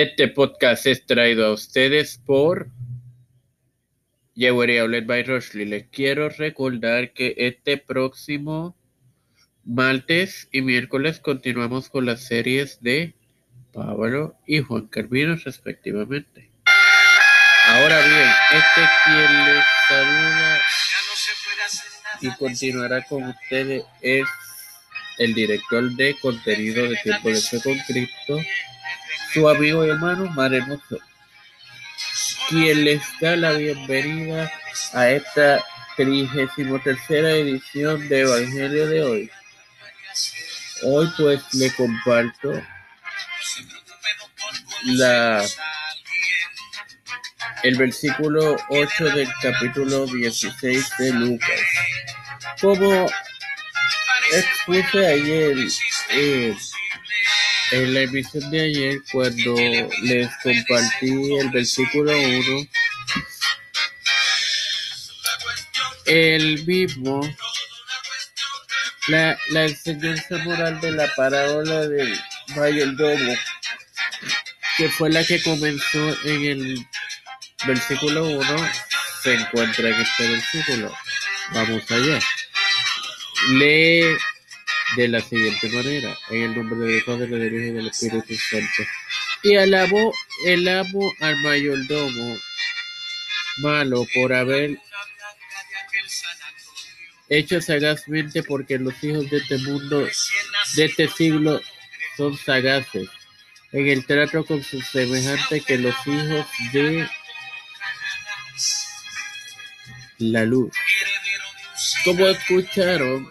Este podcast es traído a ustedes por Jewelry Outlet by Rushley. Les quiero recordar que este próximo martes y miércoles continuamos con las series de Pablo y Juan Carvino respectivamente. Ahora bien, este quien les saluda y continuará con ustedes es el director de contenido de Tiempo de Fe con Cristo, su amigo y hermano Marenoso, quien les da la bienvenida a esta trigésimo tercera edición de Evangelio de hoy. Hoy pues le comparto la el versículo 8 del capítulo 16 de Lucas. Como expuse ayer eh, en la emisión de ayer cuando les compartí el versículo 1, el mismo, la, la enseñanza moral de la parábola del mayordomo, que fue la que comenzó en el versículo 1, se encuentra en este versículo. Vamos allá. Lee de la siguiente manera, en el nombre del Padre, del Hijo y del Espíritu Santo. Y alabó el amo al mayordomo malo por haber hecho sagazmente porque los hijos de este mundo, de este siglo, son sagaces en el trato con sus semejantes que los hijos de la luz. Como escucharon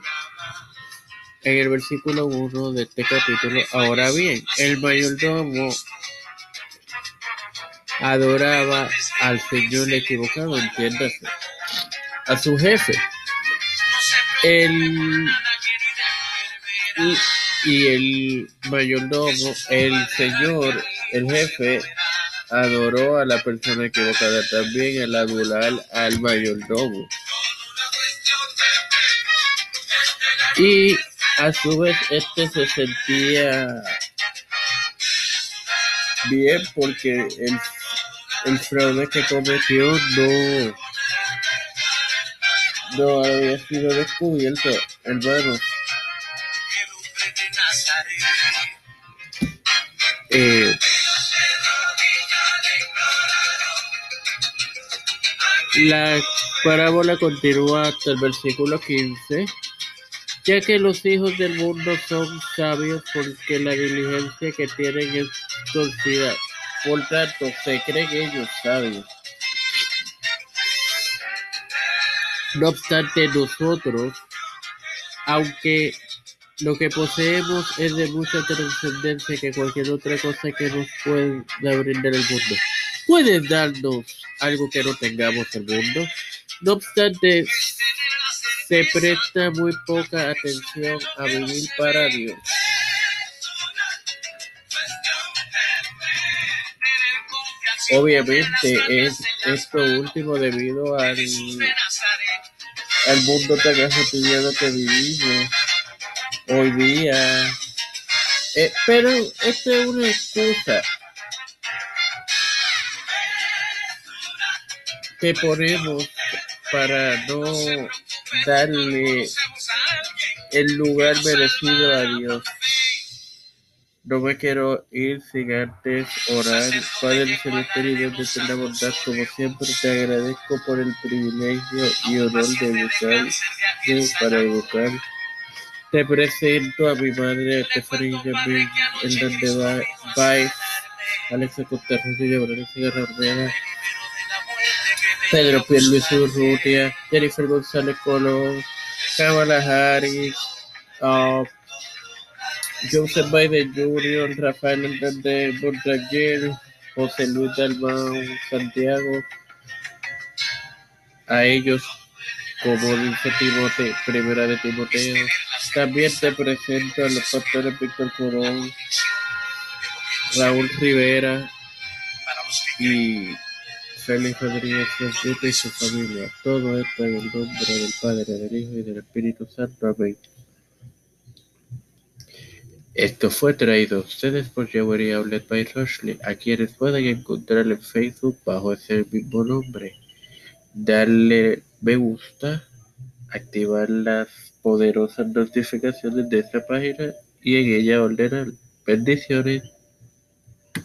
en el versículo 1 de este capítulo, ahora bien, el mayordomo adoraba al Señor equivocado, entiéndase, a su jefe. El, y, el mayordomo, el Señor, el jefe, adoró a la persona equivocada, también el adular al mayordomo. Y a su vez este se sentía bien porque el, el fraude que cometió no, no había sido descubierto, hermanos. Eh, La parábola continúa hasta el versículo 15, ya que los hijos del mundo son sabios porque la diligencia que tienen es torcida, por tanto se creen ellos sabios. No obstante, nosotros, aunque lo que poseemos es de mucha trascendencia que cualquier otra cosa que nos pueda brindar el mundo. Puede darnos algo que no tengamos el mundo. No obstante, se presta muy poca atención a vivir para Dios. Obviamente es esto último debido al, al mundo tan ajetreado que vivimos hoy día. Eh, pero esto es una excusa que ponemos para no darle el lugar merecido a Dios. No me quiero ir sin antes orar. Padre Celestial y Dios de eterna bondad, como siempre te agradezco por el privilegio y honor de educar, para educar. Te presento a mi madre Estefanía Yamil, va, vais, Alexa y Gabriel Cigarra Ornera, Pedro Pierluisi Urrutia, Jennifer González Colón, Kamala Harris, uh, Joseph Biden Jr., Rafael Hernández Montaguer, José Luis Dalmau, Santiago, a ellos, como dice Timoteo, primera de Timoteo. También te presento a los pastores Víctor Corón, Raúl Rivera y Félix Rodríguez Francisco y su familia. Todo esto en el nombre del Padre, del Hijo y del Espíritu Santo. Amén. Esto fue traído a ustedes por Jewelry Outlet by Rushley, a quienes pueden encontrar en Facebook bajo ese mismo nombre. Darle me gusta, activar las poderosas notificaciones de esta página y en ella ordenar. Bendiciones.